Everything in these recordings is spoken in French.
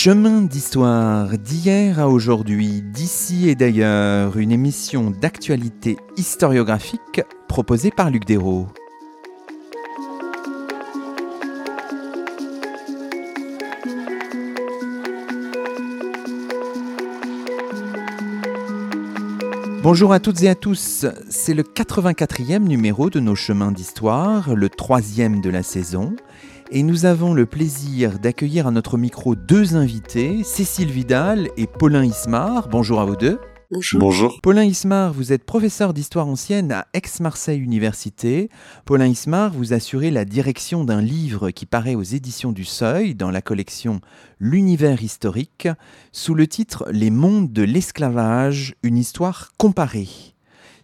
Chemin d'histoire d'hier à aujourd'hui, d'ici et d'ailleurs, une émission d'actualité historiographique proposée par Luc Dérault. Bonjour à toutes et à tous, c'est le 84e numéro de nos chemins d'histoire, le troisième de la saison, et nous avons le plaisir d'accueillir à notre micro deux invités, Cécile Vidal et Paulin Ismar. Bonjour à vous deux. Bonjour. Paulin Ismar, vous êtes professeur d'histoire ancienne à Aix-Marseille Université. Paulin Ismar, vous assurez la direction d'un livre qui paraît aux éditions du Seuil dans la collection L'univers historique sous le titre Les mondes de l'esclavage, une histoire comparée.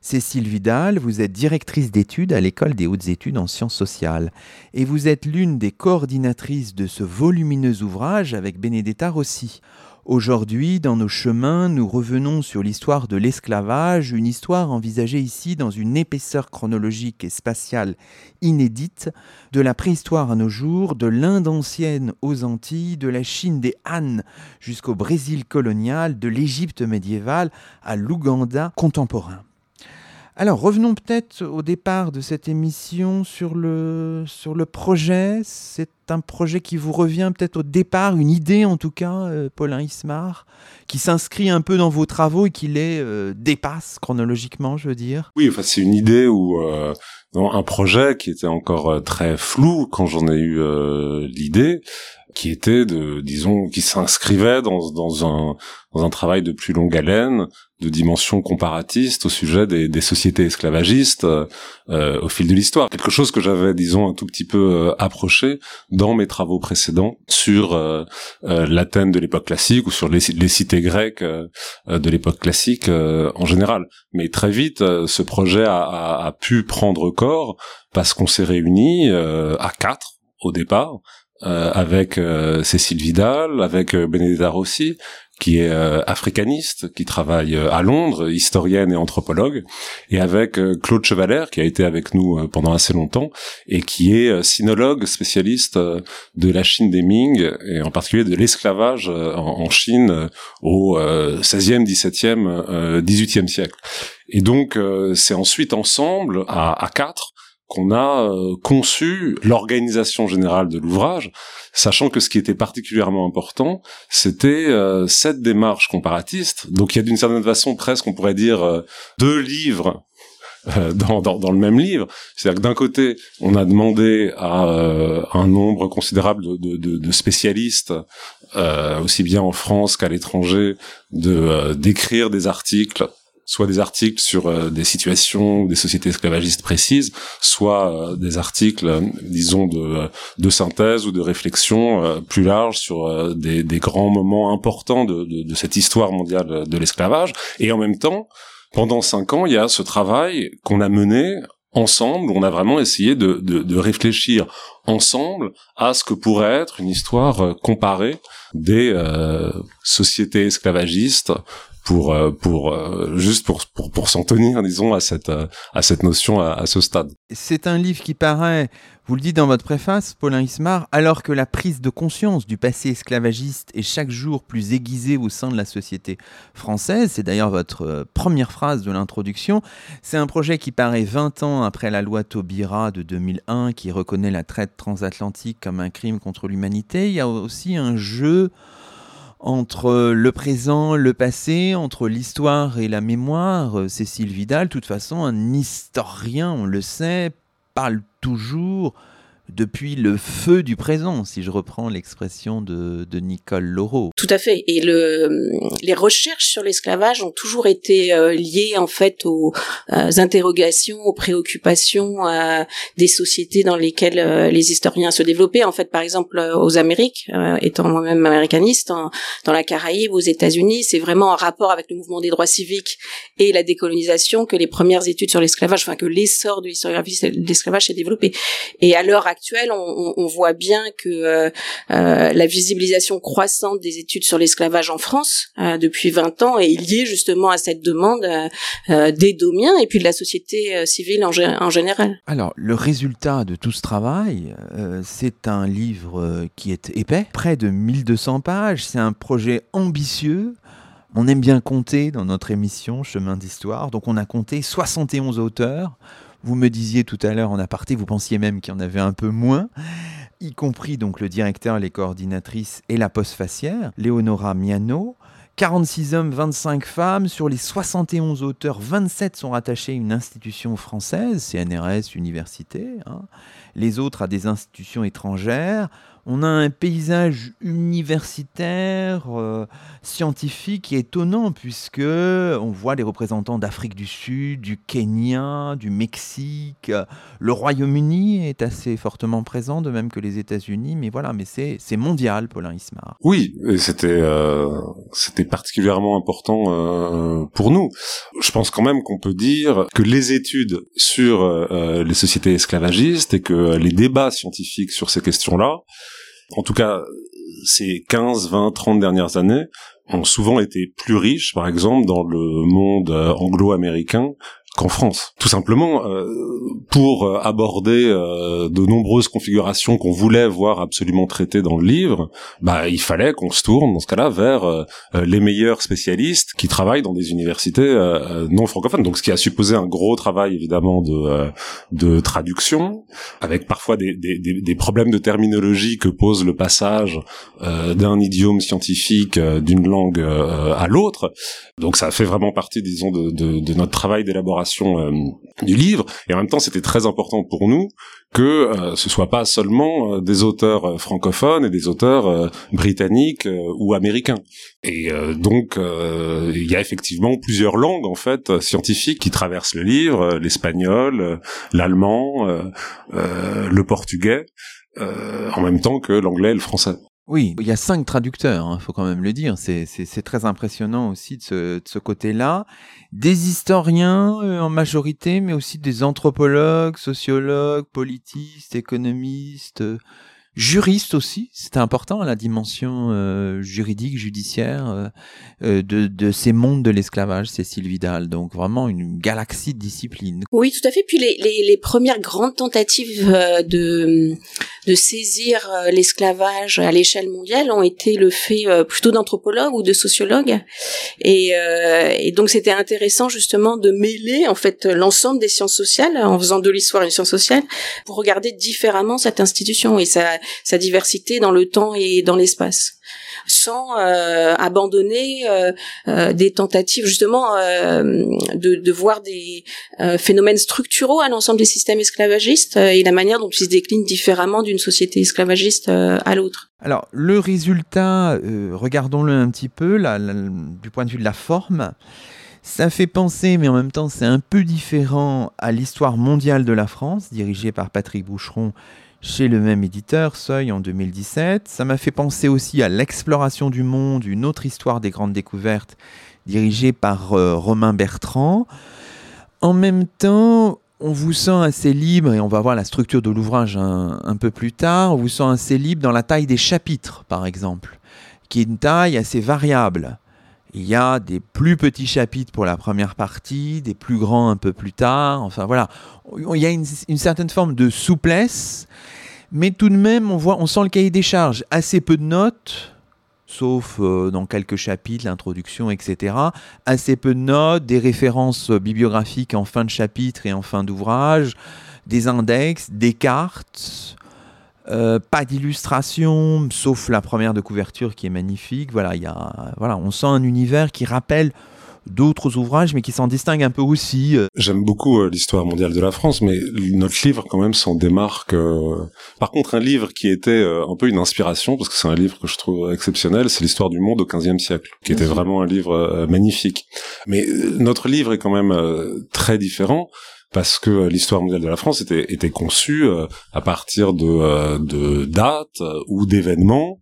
Cécile Vidal, vous êtes directrice d'études à l'École des hautes études en sciences sociales et vous êtes l'une des coordinatrices de ce volumineux ouvrage avec Benedetta Rossi. Aujourd'hui, dans nos chemins, nous revenons sur l'histoire de l'esclavage, une histoire envisagée ici dans une épaisseur chronologique et spatiale inédite, de la préhistoire à nos jours, de l'Inde ancienne aux Antilles, de la Chine des Han jusqu'au Brésil colonial, de l'Égypte médiévale à l'Ouganda contemporain. Alors revenons peut-être au départ de cette émission sur le, sur le projet. C'est un projet qui vous revient peut-être au départ, une idée en tout cas, euh, Paulin Ismar, qui s'inscrit un peu dans vos travaux et qui les euh, dépasse chronologiquement, je veux dire. Oui, enfin c'est une idée ou euh, un projet qui était encore très flou quand j'en ai eu l'idée qui était de disons qui s'inscrivait dans dans un dans un travail de plus longue haleine de dimension comparatiste au sujet des, des sociétés esclavagistes euh, au fil de l'histoire. Quelque chose que j'avais disons un tout petit peu euh, approché dans mes travaux précédents sur euh, euh l'Athènes de l'époque classique ou sur les, les cités grecques euh, de l'époque classique en général. Mais très vite ce projet a, a, a pu prendre corps parce qu'on s'est réunis à quatre au départ euh, avec euh, Cécile Vidal, avec euh, Benedetta Rossi, qui est africaniste, qui travaille à Londres, historienne et anthropologue, et avec Claude Chevaler, qui a été avec nous pendant assez longtemps, et qui est sinologue spécialiste de la Chine des Ming, et en particulier de l'esclavage en, Chine au 16e, 17e, 18e siècle. Et donc, c'est ensuite ensemble, à, à quatre, qu'on a euh, conçu l'organisation générale de l'ouvrage, sachant que ce qui était particulièrement important, c'était euh, cette démarche comparatiste. Donc il y a d'une certaine façon presque, on pourrait dire, euh, deux livres dans, dans, dans, le même livre. C'est-à-dire que d'un côté, on a demandé à un nombre considérable de, de, de spécialistes, aussi bien en France qu'à l'étranger, de d'écrire des articles soit des articles sur euh, des situations ou des sociétés esclavagistes précises, soit euh, des articles, euh, disons, de, synthèse ou de réflexion plus large sur des, grands moments importants de, cette histoire mondiale de l'esclavage. Et en même temps, pendant cinq ans, il y a ce travail qu'on a mené ensemble, on a vraiment essayé de, réfléchir ensemble à ce que pourrait être une histoire comparée des sociétés esclavagistes pour euh, pour euh, juste pour pour, pour s'en tenir disons à cette euh, à cette notion à, à ce stade. C'est un livre qui paraît, vous le dites dans votre préface, Paulin Ismar, alors que la prise de conscience du passé esclavagiste est chaque jour plus aiguisée au sein de la société française. C'est d'ailleurs votre première phrase de l'introduction. C'est un projet qui paraît 20 ans après la loi Taubira de 2001 qui reconnaît la traite transatlantique comme un crime contre l'humanité. Il y a aussi un jeu entre le présent, le passé, entre l'histoire et la mémoire. Euh, Cécile Vidal, de toute façon, un historien, on le sait, parle toujours depuis le feu du présent, si je reprends l'expression de, de, Nicole Laureau. Tout à fait. Et le, les recherches sur l'esclavage ont toujours été euh, liées en fait aux, euh, interrogations, aux préoccupations des sociétés dans lesquelles euh, les historiens se développaient. En fait, par exemple, aux Amériques, étant moi-même américaniste, dans la Caraïbe, aux États-Unis, c'est vraiment en rapport avec le mouvement des droits civiques et la décolonisation que les premières études sur l'esclavage, enfin que l'essor de l'historiographie de l'esclavage s'est développé. Et à l'heure actuelle, on, voit bien que euh, euh, la visibilisation croissante des études sur l'esclavage en France euh, depuis 20 ans est liée justement à cette demande des domiens et puis de la société civile en, en, général. Alors, le résultat de tout ce travail, c'est un livre qui est épais, près de 1200 pages. C'est un projet ambitieux. On aime bien compter dans notre émission Chemin d'Histoire, donc on a compté 71 auteurs vous me disiez tout à l'heure en aparté, vous pensiez même qu'il y en avait un peu moins, y compris donc le directeur, les coordinatrices et la postfacière, Léonora Miano. 46 hommes, 25 femmes. Sur les 71 auteurs, 27 sont rattachés à une institution française, CNRS, université. Hein. Les autres à des institutions étrangères on a un paysage universitaire, euh, scientifique est étonnant puisque on voit les représentants d'Afrique du Sud, du Kenya, du Mexique. Le Royaume-Uni est assez fortement présent, de même que les États-Unis. Mais voilà, mais c'est mondial, Paulin Ismar. Oui, et c'était euh, c'était particulièrement important euh, pour nous. Je pense quand même qu'on peut dire que les études sur les sociétés esclavagistes et que les débats scientifiques sur ces questions-là en tout cas, ces 15, 20, 30 dernières années ont souvent été plus riches, par exemple, dans le monde euh, anglo-américain qu'en France. Tout simplement euh, pour euh, aborder euh, de nombreuses configurations qu'on voulait voir absolument traitées dans le livre, bah il fallait qu'on se tourne dans ce cas-là vers les meilleurs spécialistes qui travaillent dans des universités non francophones. Donc ce qui a supposé un gros travail évidemment de de traduction, avec parfois des, des, des, problèmes de terminologie que pose le passage d'un idiome scientifique d'une langue à l'autre. Donc ça fait vraiment partie, disons, de, de, de notre travail d'élaboration euh, du livre. Et en même temps, c'était très important pour nous que euh, ce soit pas seulement euh, des auteurs francophones et des auteurs britanniques ou américains. Et donc, il y a effectivement plusieurs langues en fait scientifiques qui traversent le livre l'espagnol, l'allemand, le portugais. en même temps que l'anglais et le français. Oui, il y a cinq traducteurs, il hein, faut quand même le dire. C'est très impressionnant aussi de ce, côté-là. Des historiens euh, en majorité, mais aussi des anthropologues, sociologues, politistes, économistes, juriste aussi, c'était important la dimension euh, juridique, judiciaire euh, euh, de, de, ces mondes de l'esclavage, Cécile Vidal. Donc vraiment une galaxie de disciplines. Oui, tout à fait. Puis les, les, les premières grandes tentatives de, de saisir l'esclavage à l'échelle mondiale ont été le fait plutôt d'anthropologues ou de sociologues. Et, et donc c'était intéressant justement de mêler en fait l'ensemble des sciences sociales en faisant de l'histoire une science sociale pour regarder différemment cette institution. Et ça sa diversité dans le temps et dans l'espace sans euh, abandonner euh, euh, des tentatives justement de, voir des phénomènes structuraux à l'ensemble des systèmes esclavagistes et la manière dont ils se déclinent différemment d'une société esclavagiste à l'autre. Alors le résultat, regardons-le un petit peu là, du point de vue de la forme. Ça fait penser, mais en même temps c'est un peu différent, à l'histoire mondiale de la France, dirigée par Patrick Boucheron chez le même éditeur, Seuil, en 2017. Ça m'a fait penser aussi à L'exploration du monde, une autre histoire des grandes découvertes, dirigée par euh, Romain Bertrand. En même temps, on vous sent assez libre, et on va voir la structure de l'ouvrage un, un, peu plus tard, on vous sent assez libre dans la taille des chapitres, par exemple, qui est une taille assez variable. Il y a des plus petits chapitres pour la première partie, des plus grands un peu plus tard. Enfin voilà, il y a une, certaine forme de souplesse, mais tout de même, on voit, on sent le cahier des charges, assez peu de notes, sauf euh, dans quelques chapitres, l'introduction, etc. Assez peu de notes, des références bibliographiques en fin de chapitre et en fin d'ouvrage, des index, des cartes. Euh, pas d'illustration, sauf la première de couverture qui est magnifique. Voilà, y a, voilà, on sent un univers qui rappelle d'autres ouvrages, mais qui s'en distingue un peu aussi. Euh. J'aime beaucoup euh, l'histoire mondiale de la France, mais notre livre quand même s'en démarque. Par contre, un livre qui était un peu une inspiration, parce que c'est un livre que je trouve exceptionnel, c'est l'histoire du monde au XVe siècle, qui était vraiment un livre magnifique. Mais notre livre est quand même très différent parce que euh, l'histoire mondiale de la France était, était conçue euh, à partir de, euh, de dates ou d'événements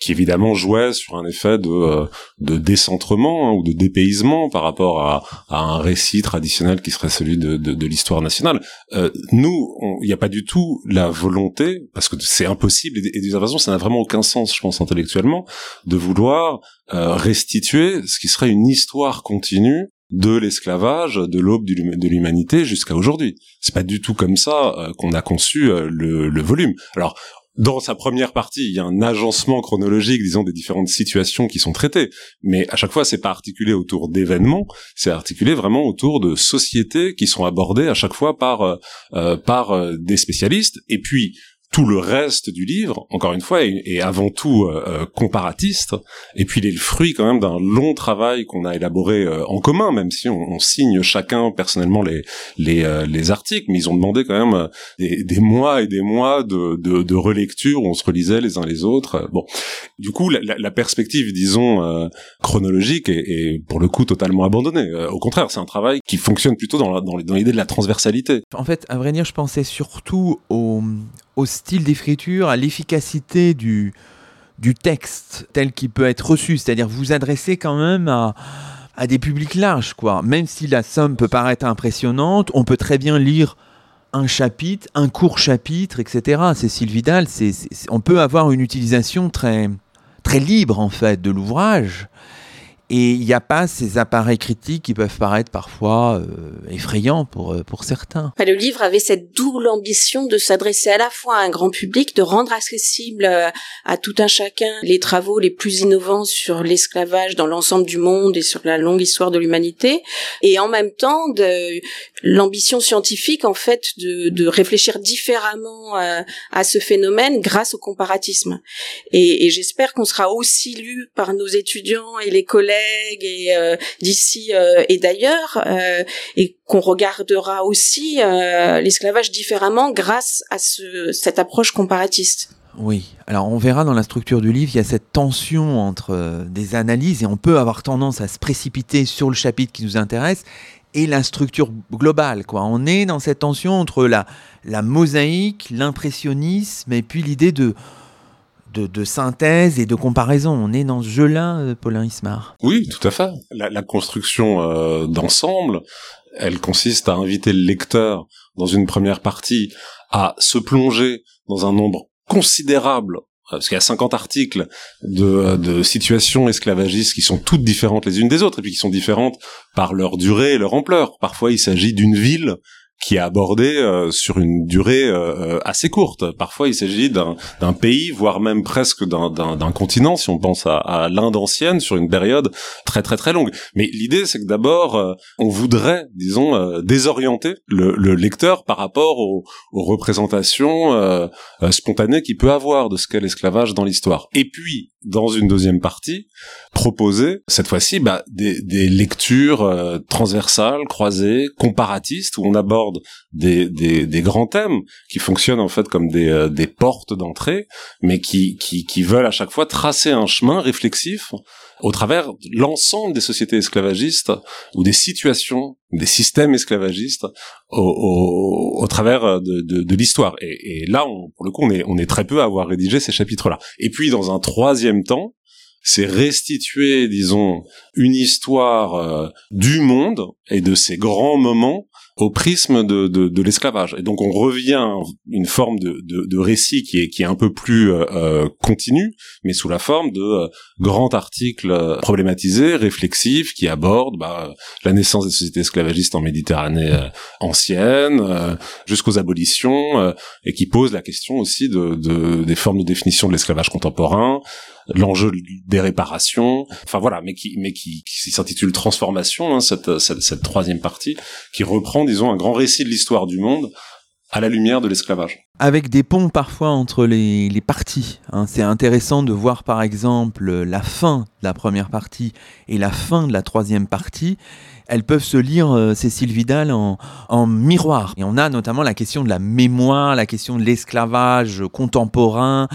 qui évidemment jouait sur un effet de, euh, de décentrement hein, ou de dépaysement par rapport à, à, un récit traditionnel qui serait celui de, de, de l'histoire nationale. Euh, nous, il n'y a pas du tout la volonté, parce que c'est impossible, et, d'une façon, ça n'a vraiment aucun sens, je pense, intellectuellement, de vouloir euh, restituer ce qui serait une histoire continue de l'esclavage, de l'aube de l'humanité jusqu'à aujourd'hui. C'est pas du tout comme ça euh, qu'on a conçu euh, le, le, volume. Alors, dans sa première partie, il y a un agencement chronologique, disons, des différentes situations qui sont traitées. Mais à chaque fois, c'est pas articulé autour d'événements, c'est articulé vraiment autour de sociétés qui sont abordées à chaque fois par euh, euh par euh, des spécialistes. Et puis, tout le reste du livre, encore une fois, est, avant tout euh, euh, comparatiste, et puis il est le fruit quand même d'un long travail qu'on a élaboré euh, en commun, même si on, on, signe chacun personnellement les les, les articles, mais ils ont demandé quand même des, des, mois et des mois de, de, de, relecture où on se relisait les uns les autres. Bon, du coup, la, la perspective, disons, chronologique est, est, pour le coup totalement abandonnée. au contraire, c'est un travail qui fonctionne plutôt dans l'idée dans, de la transversalité. En fait, à vrai dire, je pensais surtout au, au style d'écriture, à l'efficacité du, du texte tel qu'il peut être reçu. C'est-à-dire vous adressez quand même à, à des publics larges, quoi. Même si la somme peut paraître impressionnante, on peut très bien lire un chapitre, un court chapitre, etc. Cécile Vidal, c'est, on peut avoir une utilisation très, très libre en fait de l'ouvrage et il n'y a pas ces appareils critiques qui peuvent paraître parfois euh, effrayants pour, euh, pour certains. Le livre avait cette double ambition de s'adresser à la fois à un grand public, de rendre accessible euh, à tout un chacun les travaux les plus innovants sur l'esclavage dans l'ensemble du monde et sur la longue histoire de l'humanité, et en même temps de l'ambition scientifique en fait de, de réfléchir différemment à ce phénomène grâce au comparatisme. Et, et j'espère qu'on sera aussi lu par nos étudiants et les collègues et euh, d'ici euh, et d'ailleurs euh, et qu'on regardera aussi l'esclavage différemment grâce à ce, cette approche comparatiste. Oui, alors on verra dans la structure du livre, il y a cette tension entre des analyses et on peut avoir tendance à se précipiter sur le chapitre qui nous intéresse et la structure globale. Quoi. On est dans cette tension entre la, la mosaïque, l'impressionnisme et puis l'idée de de, synthèse et de comparaison. On est dans ce jeu-là, euh, Paulin Ismar. Oui, tout à fait. La, construction euh, d'ensemble, elle consiste à inviter le lecteur dans une première partie à se plonger dans un nombre considérable parce qu'il y a 50 articles de, de situations esclavagistes qui sont toutes différentes les unes des autres, et puis qui sont différentes par leur durée et leur ampleur. Parfois, il s'agit d'une ville qui est abordé euh, sur une durée euh, euh, assez courte. Parfois, il s'agit d'un pays, voire même presque d'un continent, si on pense à, à l'Inde ancienne, sur une période très très très longue. Mais l'idée, c'est que d'abord, on voudrait, disons, désorienter le, le, lecteur par rapport aux, aux représentations spontanées qu'il peut avoir de ce qu'est l'esclavage dans l'histoire. Et puis, dans une deuxième partie, proposer cette fois-ci bah, des, des, lectures euh, transversales, croisées, comparatistes, où on aborde des, grands thèmes qui fonctionnent en fait comme des, euh, portes d'entrée, mais qui, veulent à chaque fois tracer un chemin réflexif au travers l'ensemble des sociétés esclavagistes ou des situations, des systèmes esclavagistes au, travers de, de, de l'histoire. Et, là, pour le coup, on est, très peu à avoir rédigé ces chapitres-là. Et puis, dans un troisième temps, c'est restituer, disons, une histoire euh, du monde et de ses grands moments au prisme de, de, de l'esclavage. Et donc on revient à une forme de, de, récit qui est, qui est un peu plus euh, euh continu, mais sous la forme de euh, grands articles euh, problématisés, réflexifs, qui abordent bah, la naissance des sociétés esclavagistes en Méditerranée ancienne, jusqu'aux abolitions, et qui posent la question aussi de, des formes de définition de l'esclavage contemporain, l'enjeu des réparations, enfin voilà, mais qui mais qui, s'intitule Transformation, hein, cette, cette, cette troisième partie, qui reprend, disons, un grand récit de l'histoire du monde à la lumière de l'esclavage. Avec des ponts parfois entre les, les parties. Hein. C'est intéressant de voir par exemple la fin de la première partie et la fin de la troisième partie. Elles peuvent se lire, euh, Cécile Vidal, en, miroir. Et on a notamment la question de la mémoire, la question de l'esclavage contemporain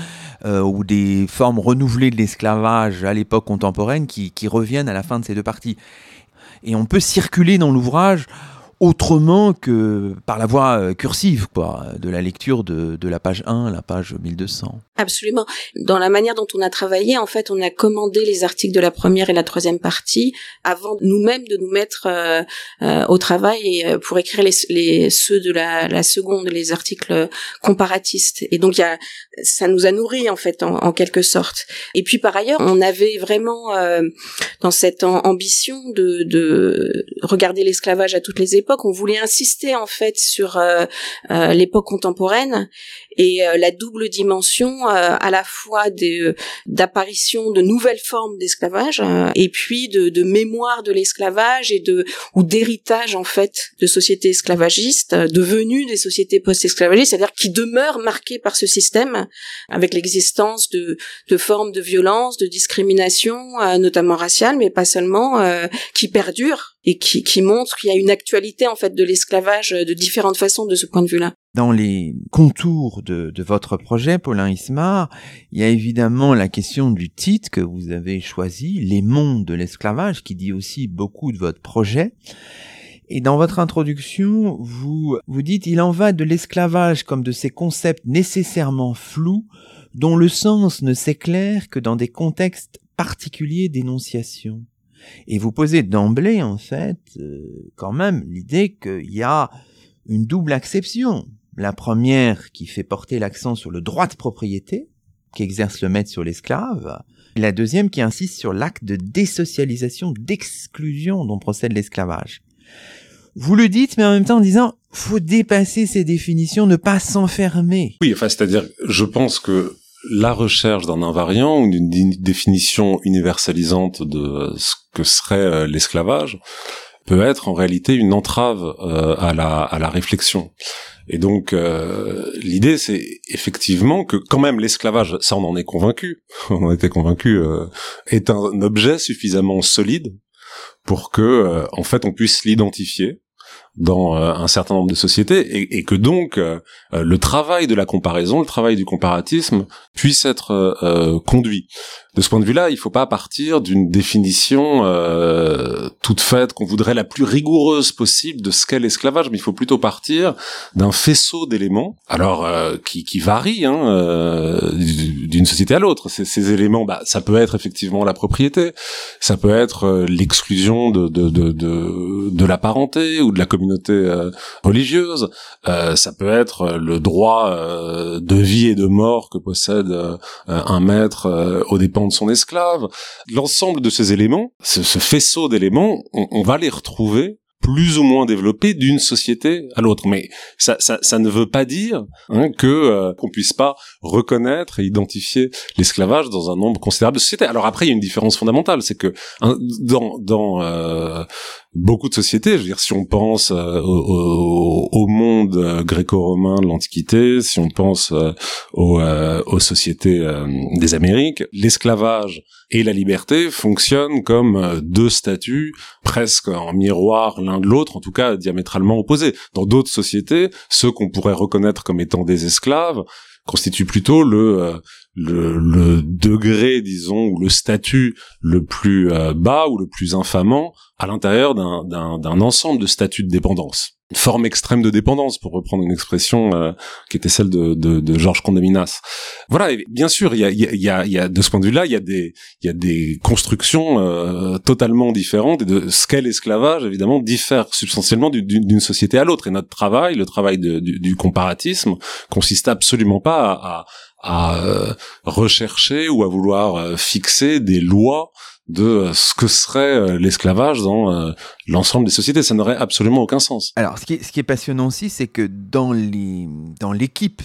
euh, ou des formes renouvelées de l'esclavage à l'époque contemporaine qui reviennent à la fin de ces deux parties. Et on peut circuler dans l'ouvrage autrement que par la voie euh, cursive, quoi, de la lecture de, de la page 1 à la page 1200. Absolument. Dans la manière dont on a travaillé, en fait, on a commandé les articles de la première et la troisième partie avant nous-mêmes de nous mettre euh, euh, au travail et pour écrire les, les ceux de la, la, seconde, les articles comparatistes. Et donc, y a, ça nous a nourri en fait, en, en, quelque sorte. Et puis par ailleurs, on avait vraiment dans cette ambition de, de regarder l'esclavage à toutes les époques on voulait insister en fait sur euh, euh, l'époque contemporaine et euh, la double dimension à la fois d'apparition de nouvelles formes d'esclavage et puis de, de mémoire de l'esclavage et de ou d'héritage en fait de sociétés esclavagistes devenues des sociétés post-esclavagistes, c'est-à-dire qui demeurent marquées par ce système avec l'existence de, de formes de violence, de discrimination, notamment raciale, mais pas seulement, qui perdurent et qui, qui montre qu'il y a une actualité en fait de l'esclavage de différentes façons de ce point de vue-là. Dans les contours de, de, votre projet, Paulin Ismar, il y a évidemment la question du titre que vous avez choisi, Les mondes de l'esclavage, qui dit aussi beaucoup de votre projet. Et dans votre introduction, vous, vous dites, il en va de l'esclavage comme de ces concepts nécessairement flous, dont le sens ne s'éclaire que dans des contextes particuliers d'énonciation. Et vous posez d'emblée, en fait, euh, quand même l'idée qu'il y a une double acception. La première qui fait porter l'accent sur le droit de propriété, qu'exerce le maître sur l'esclave, la deuxième qui insiste sur l'acte de désocialisation, d'exclusion dont procède l'esclavage. Vous le dites, mais en même temps en disant, faut dépasser ces définitions, ne pas s'enfermer. Oui, enfin, c'est-à-dire, je pense que la recherche d'un invariant ou d'une définition universalisante de ce que serait euh, l'esclavage peut être en réalité une entrave euh, à la à la réflexion. Et donc euh, l'idée c'est effectivement que quand même l'esclavage, ça on en est convaincu, on en était convaincu, est un objet suffisamment solide pour que en fait on puisse l'identifier dans euh, un certain nombre de sociétés et, que donc euh, euh, le travail de la comparaison, le travail du comparatisme puisse être conduit. De ce point de vue-là, il ne faut pas partir d'une définition toute faite qu'on voudrait la plus rigoureuse possible de ce qu'est l'esclavage, mais il faut plutôt partir d'un faisceau d'éléments, alors qui, qui varie hein, d'une société à l'autre. Ces, éléments, bah, ça peut être effectivement la propriété, ça peut être l'exclusion de, de, de, de, de la parenté ou de la communauté euh, religieuse, euh, ça peut être euh, le droit de vie et de mort que possède un maître aux dépens de son esclave. L'ensemble de ces éléments, ce, faisceau d'éléments, on, va les retrouver plus ou moins développé d'une société à l'autre. Mais ça, ne veut pas dire hein, que euh, qu'on puisse pas reconnaître et identifier l'esclavage dans un nombre considérable de sociétés. Alors après, il y a une différence fondamentale, c'est que hein, dans dans euh, beaucoup de sociétés, je veux dire, si on pense euh, au, monde euh, gréco-romain de l'Antiquité, si on pense aux, aux sociétés des Amériques, l'esclavage et la liberté fonctionnent comme deux statuts presque en miroir l'un de l'autre, en tout cas diamétralement opposés. Dans d'autres sociétés, ceux qu'on pourrait reconnaître comme étant des esclaves constituent plutôt le, euh, le, le, degré, disons, ou le statut le plus euh, bas ou le plus infamant à l'intérieur d'un ensemble de statuts de dépendance une forme extrême de dépendance, pour reprendre une expression euh, qui était celle de, de, de Georges Condaminas. Voilà, et bien sûr, il y a, y, a, y a, de ce point de vue-là, il y a des, y a des constructions euh, totalement différentes et de ce qu'est l'esclavage, évidemment, diffère substantiellement d'une société à l'autre. Et notre travail, le travail du, du, comparatisme, consiste absolument pas à, à, à euh, rechercher ou à vouloir fixer des lois de euh, ce que serait euh, l'esclavage dans euh, l'ensemble des sociétés. Ça n'aurait absolument aucun sens. Alors, ce qui est, passionnant aussi, c'est que dans l'équipe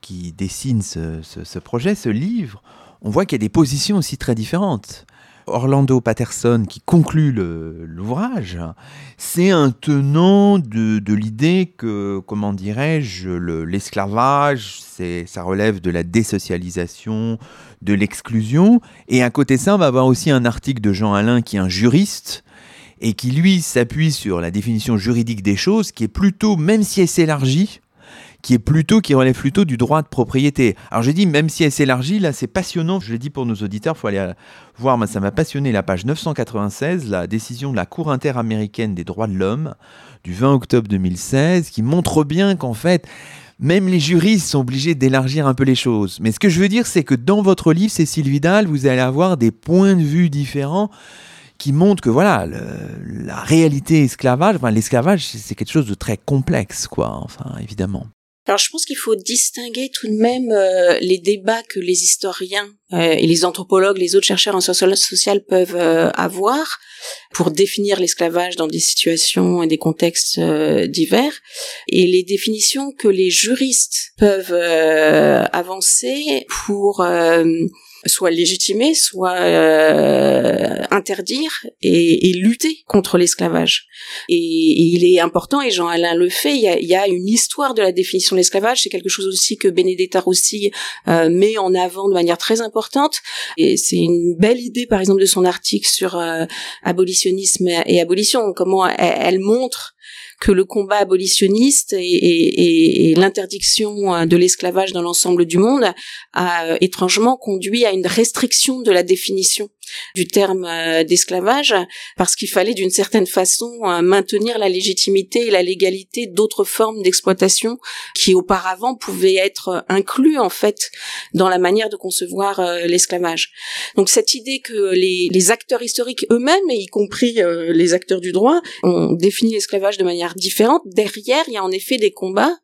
qui dessine ce, projet, ce livre, on voit qu'il y a des positions aussi très différentes. Orlando Patterson, qui conclut l'ouvrage, c'est un tenant de l'idée que, comment dirais-je, l'esclavage, ça relève de la désocialisation, de l'exclusion. Et à côté de ça, on va avoir aussi un article de Jean Alain, qui est un juriste, et qui, lui, s'appuie sur la définition juridique des choses, qui est plutôt, même si elle s'élargit, qui est plutôt, qui relève plutôt du droit de propriété. Alors j'ai dit, même si elle s'élargit, là c'est passionnant, je l'ai dit pour nos auditeurs, faut aller voir, moi ça m'a passionné, la page 996, la décision de la Cour interaméricaine des droits de l'homme du 20 octobre 2016, qui montre bien qu'en fait, même les juristes sont obligés d'élargir un peu les choses. Mais ce que je veux dire, c'est que dans votre livre, Cécile Vidal, vous allez avoir des points de vue différents qui montrent que voilà, la réalité esclavage, enfin, l'esclavage, c'est quelque chose de très complexe, quoi, enfin, évidemment. Alors je pense qu'il faut distinguer tout de même euh, les débats que les historiens euh, et les anthropologues, les autres chercheurs en sciences sociales peuvent euh, avoir pour définir l'esclavage dans des situations et des contextes divers. Et les définitions que les juristes peuvent avancer pour soit légitimer, soit euh, interdire et, et, lutter contre l'esclavage. Et, il est important, et Jean-Alain le fait, il y, a, y, a, une histoire de la définition de l'esclavage, c'est quelque chose aussi que Benedetta Rossi euh, met en avant de manière très importante, et c'est une belle idée, par exemple, de son article sur euh, abolitionnisme et abolition, comment elle montre que le combat abolitionniste et, l'interdiction euh, de l'esclavage dans l'ensemble du monde a euh, étrangement conduit à une restriction de la définition du terme euh, d'esclavage parce qu'il fallait d'une certaine façon maintenir la légitimité et la légalité d'autres formes d'exploitation qui auparavant pouvaient être inclus en fait dans la manière de concevoir l'esclavage. Donc cette idée que les, acteurs historiques eux-mêmes, y compris les acteurs du droit, ont défini l'esclavage de manière différentes. Derrière, il y a en effet des combats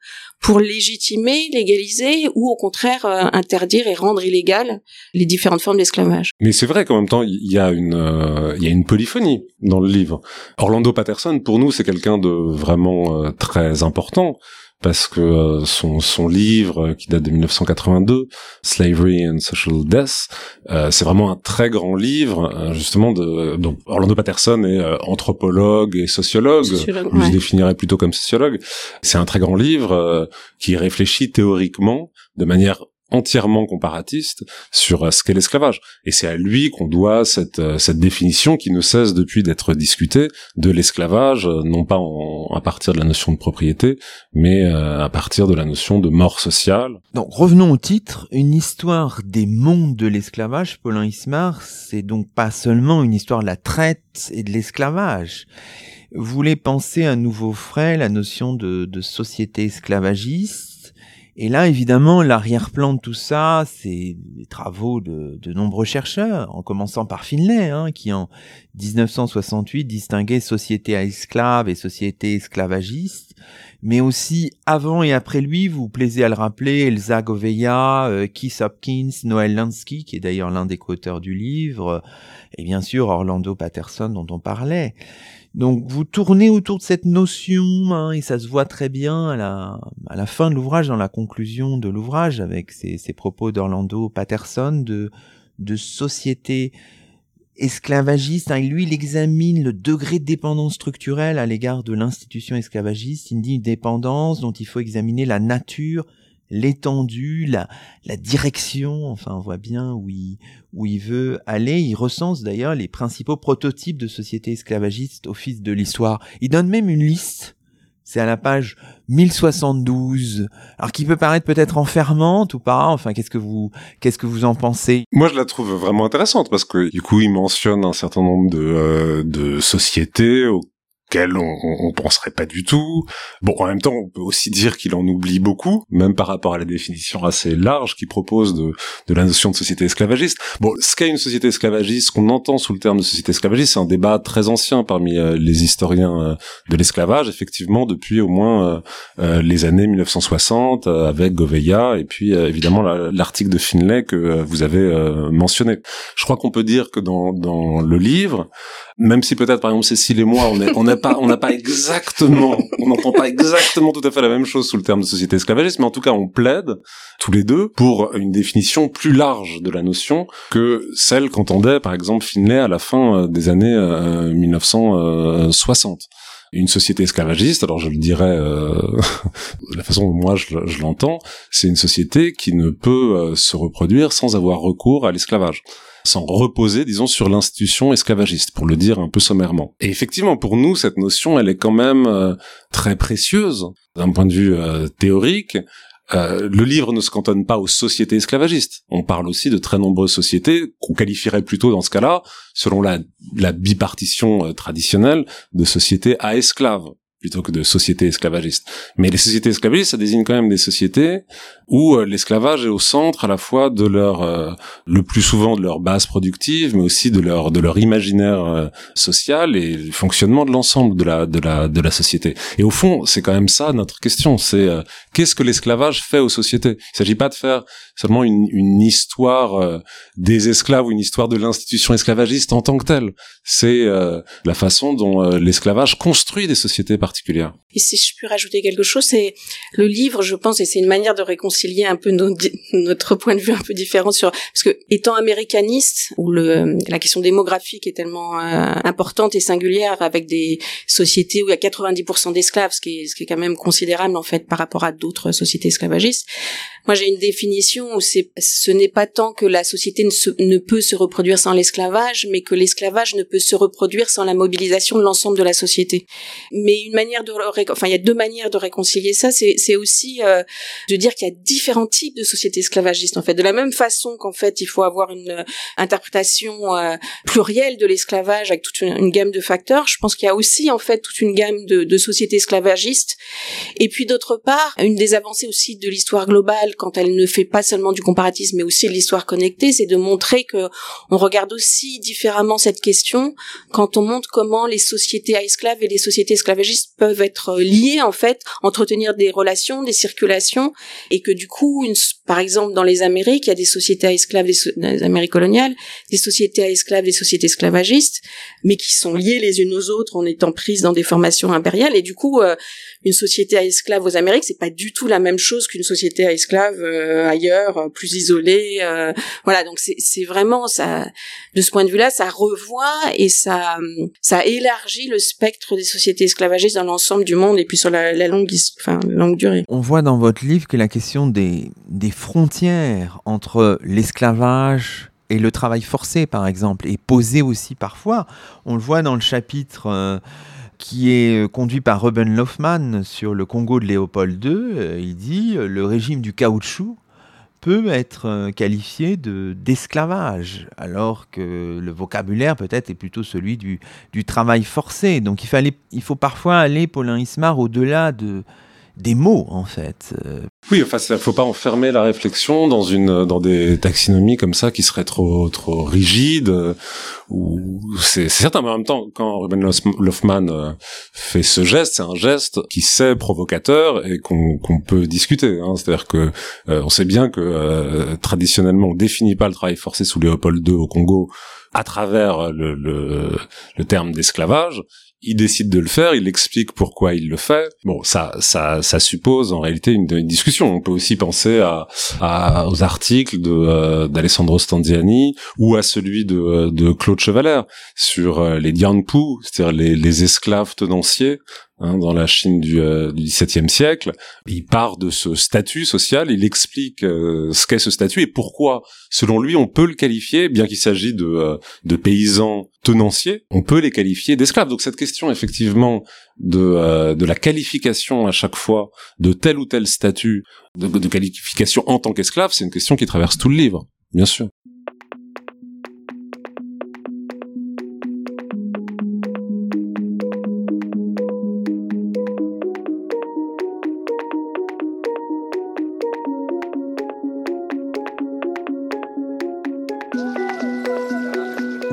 pour légitimer, légaliser ou au contraire euh, interdire et rendre illégal les différentes formes d'esclavage. Mais c'est vrai qu'en même temps, il y a une euh, il y a une polyphonie dans le livre. Orlando Patterson, pour nous, c'est quelqu'un de vraiment euh, très important parce que euh, son, son livre qui date de 1982, Slavery and Social Death, euh, c'est vraiment un très grand livre justement de donc Orlando Patterson est anthropologue et sociologue, sociologue je définirais plutôt comme sociologue. C'est un très grand livre qui réfléchit théoriquement de manière entièrement comparatiste sur euh, ce qu'est l'esclavage. Et c'est à lui qu'on doit cette, euh, cette définition qui ne cesse depuis d'être discutée de l'esclavage, euh, non pas à partir de la notion de propriété, mais à partir de la notion de mort sociale. Donc revenons au titre, une histoire des mondes de l'esclavage, Paulin Ismar, c'est donc pas seulement une histoire de la traite et de l'esclavage. Voulez penser à nouveau frais la notion de, de société esclavagiste, et là, évidemment, l'arrière-plan de tout ça, c'est les travaux de, de, nombreux chercheurs, en commençant par Finlay, hein, qui en 1968 distinguait société à esclaves et société esclavagiste, mais aussi avant et après lui, vous, plaisez à le rappeler, Elsa Govea, euh, Keith Hopkins, Noël Lansky, qui est d'ailleurs l'un des co-auteurs du livre, et bien sûr Orlando Patterson dont on parlait. Donc vous tournez autour de cette notion, hein, et ça se voit très bien à la, fin de l'ouvrage, dans la conclusion de l'ouvrage, avec ces, propos d'Orlando Patterson de société esclavagiste. Hein, lui, il examine le degré de dépendance structurelle à l'égard de l'institution esclavagiste. Il dit une dépendance dont il faut examiner la nature, l'étendue, la, la direction, enfin on voit bien où il, où il veut aller. Il recense d'ailleurs les principaux prototypes de sociétés esclavagistes au fil de l'histoire. Il donne même une liste. C'est à la page 1072. Alors qui peut paraître peut-être enfermante ou pas. Enfin, qu'est-ce que vous, qu'est-ce que vous en pensez? Moi, je la trouve vraiment intéressante parce que du coup, il mentionne un certain nombre de, euh, de sociétés on, on, penserait pas du tout. Bon, en même temps, on peut aussi dire qu'il en oublie beaucoup, même par rapport à la définition assez large qu'il propose de, de la notion de société esclavagiste. Bon, ce qu'est une société esclavagiste, qu'on entend sous le terme de société esclavagiste, c'est un débat très ancien parmi euh, les historiens euh, de l'esclavage, effectivement, depuis au moins euh, les années 1960, avec Gouveia, et puis évidemment l'article de Finlay que vous avez mentionné. Je crois qu'on peut dire que dans, dans le livre, même si peut-être par exemple Cécile et moi on n'a pas on n'a pas exactement on n'entend pas exactement tout à fait la même chose sous le terme de société esclavagiste mais en tout cas on plaide tous les deux pour une définition plus large de la notion que celle qu'entendait par exemple Finlay à la fin euh, des années 1960 euh, une société esclavagiste, alors je le dirais euh, la façon dont moi je, l'entends, c'est une société qui ne peut se reproduire sans avoir recours à l'esclavage. Sans reposer, disons, sur l'institution esclavagiste, pour le dire un peu sommairement. Et effectivement, pour nous, cette notion, elle est quand même euh, très précieuse d'un point de vue euh, théorique. Euh, le livre ne se cantonne pas aux sociétés esclavagistes. On parle aussi de très nombreuses sociétés qu'on qualifierait plutôt dans ce cas-là, selon la, la bipartition traditionnelle, de sociétés à esclaves plutôt que de sociétés esclavagistes. Mais les sociétés esclavagistes, ça désigne quand même des sociétés où euh, l'esclavage est au centre à la fois de leur, euh, le plus souvent de leur base productive, mais aussi de leur de leur imaginaire euh, social et le fonctionnement de l'ensemble de la de la de la société. Et au fond, c'est quand même ça notre question. C'est qu'est-ce que l'esclavage fait aux sociétés? Il s'agit pas de faire seulement une, une histoire des esclaves ou une histoire de l'institution esclavagiste en tant que telle. C'est la façon dont l'esclavage construit des sociétés et si je puis rajouter quelque chose, c'est le livre, je pense, et c'est une manière de réconcilier un peu notre point de vue un peu différent sur, parce que étant américaniste, où la question démographique est tellement euh, importante et singulière, avec des sociétés où il y a 90% d'esclaves, ce qui est, quand même considérable en fait par rapport à d'autres sociétés esclavagistes. Moi, j'ai une définition où ce n'est pas tant que la société ne, peut se reproduire sans l'esclavage, mais que l'esclavage ne peut se reproduire sans la mobilisation de l'ensemble de la société. De, il y a deux manières de réconcilier ça. C'est, c'est aussi euh, de dire qu'il y a différents types de sociétés esclavagistes. En fait, de la même façon qu'en fait, il faut avoir une euh, interprétation euh, plurielle de l'esclavage avec toute une, gamme de facteurs. Je pense qu'il y a aussi en fait toute une gamme de, de sociétés esclavagistes. Et puis d'autre part, une des avancées aussi de l'histoire globale quand elle ne fait pas seulement du comparatisme mais aussi de l'histoire connectée, c'est de montrer que on regarde aussi différemment cette question quand on montre comment les sociétés à esclaves et les sociétés esclavagistes peuvent être liées en fait, entretenir des relations, des circulations et que du coup, par exemple dans les Amériques, il y a des sociétés à esclaves, des, Amériques coloniales, des sociétés à esclaves, des sociétés esclavagistes, mais qui sont liées les unes aux autres en étant prises dans des formations impériales et du coup, euh, une société à esclaves aux Amériques, c'est pas du tout la même chose qu'une société à esclaves euh, ailleurs, euh, plus isolée. Euh, voilà, donc c'est vraiment ça. De ce point de vue-là, ça revoit et ça ça élargit le spectre des sociétés esclavagistes dans l'ensemble du monde et puis sur la, longue enfin longue durée. On voit dans votre livre que la question des frontières entre l'esclavage et le travail forcé, par exemple, est posée aussi parfois. On le voit dans le chapitre qui est euh, conduit par Ruben Lofman sur le Congo de Léopold II. Euh, il dit euh, le régime du caoutchouc peut être qualifié de d'esclavage, alors que le vocabulaire peut-être est plutôt celui du, du travail forcé. Donc il, il faut parfois aller, Paulin Ismar, au-delà de, des mots en fait. Oui, enfin, il faut pas enfermer la réflexion dans une dans des taxonomies comme ça qui seraient trop trop rigides. Ou c'est certain, mais en même temps, quand Ruben Lofman euh, fait ce geste, c'est un geste qui c'est provocateur et qu'on qu'on peut discuter. Hein. C'est-à-dire que euh, on sait bien que euh, traditionnellement, on définit pas le travail forcé sous Léopold II au Congo à travers le, le, le terme d'esclavage il décide de le faire, il explique pourquoi il le fait. Bon, ça, ça, ça suppose en réalité une, discussion. On peut aussi penser à, à aux articles de euh, d'Alessandro Stanziani ou à celui de, de Claude Chevaler sur euh, les Dianpu, c'est-à-dire les, les esclaves tenanciers Hein, dans la Chine du, euh, XVIIe siècle. Il part de ce statut social, il explique euh, ce qu'est ce statut et pourquoi, selon lui, on peut le qualifier, bien qu'il s'agisse de, euh, de paysans tenanciers, on peut les qualifier d'esclaves. Donc cette question, effectivement, de, de la qualification à chaque fois de tel ou tel statut, de, de qualification en tant qu'esclave, c'est une question qui traverse tout le livre, bien sûr.